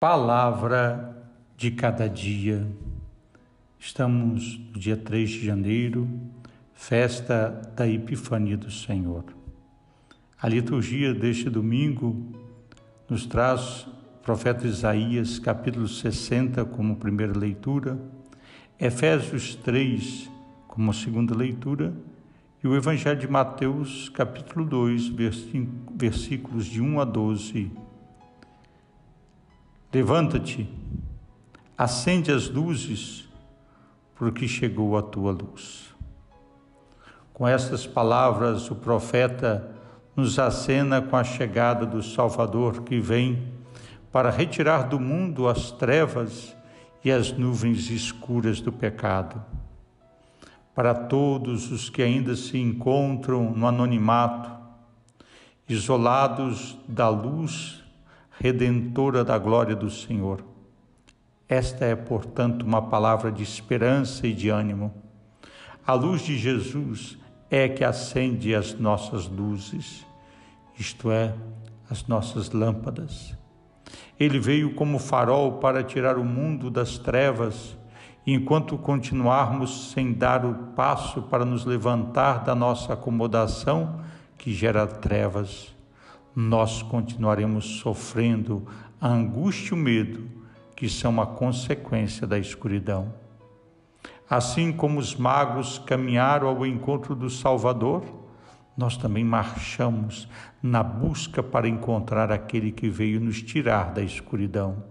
Palavra de cada dia. Estamos no dia 3 de janeiro, festa da Epifania do Senhor. A liturgia deste domingo nos traz o profeta Isaías, capítulo 60, como primeira leitura, Efésios 3, como segunda leitura, e o Evangelho de Mateus, capítulo 2, versículos de 1 a 12 Levanta-te, acende as luzes, porque chegou a tua luz. Com estas palavras, o profeta nos acena com a chegada do Salvador que vem para retirar do mundo as trevas e as nuvens escuras do pecado. Para todos os que ainda se encontram no anonimato, isolados da luz redentora da glória do Senhor. Esta é, portanto, uma palavra de esperança e de ânimo. A luz de Jesus é que acende as nossas luzes, isto é, as nossas lâmpadas. Ele veio como farol para tirar o mundo das trevas, e enquanto continuarmos sem dar o passo para nos levantar da nossa acomodação que gera trevas, nós continuaremos sofrendo a angústia e o medo que são uma consequência da escuridão. Assim como os magos caminharam ao encontro do Salvador, nós também marchamos na busca para encontrar aquele que veio nos tirar da escuridão.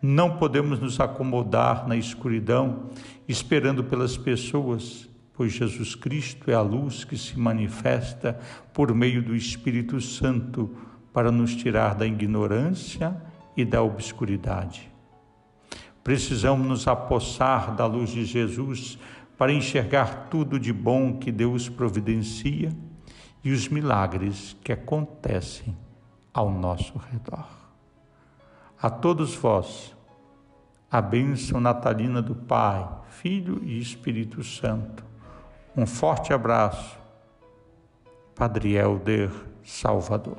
Não podemos nos acomodar na escuridão esperando pelas pessoas pois Jesus Cristo é a luz que se manifesta por meio do Espírito Santo para nos tirar da ignorância e da obscuridade. Precisamos nos apossar da luz de Jesus para enxergar tudo de bom que Deus providencia e os milagres que acontecem ao nosso redor. A todos vós, a bênção natalina do Pai, Filho e Espírito Santo um forte abraço, Padre Helder Salvador.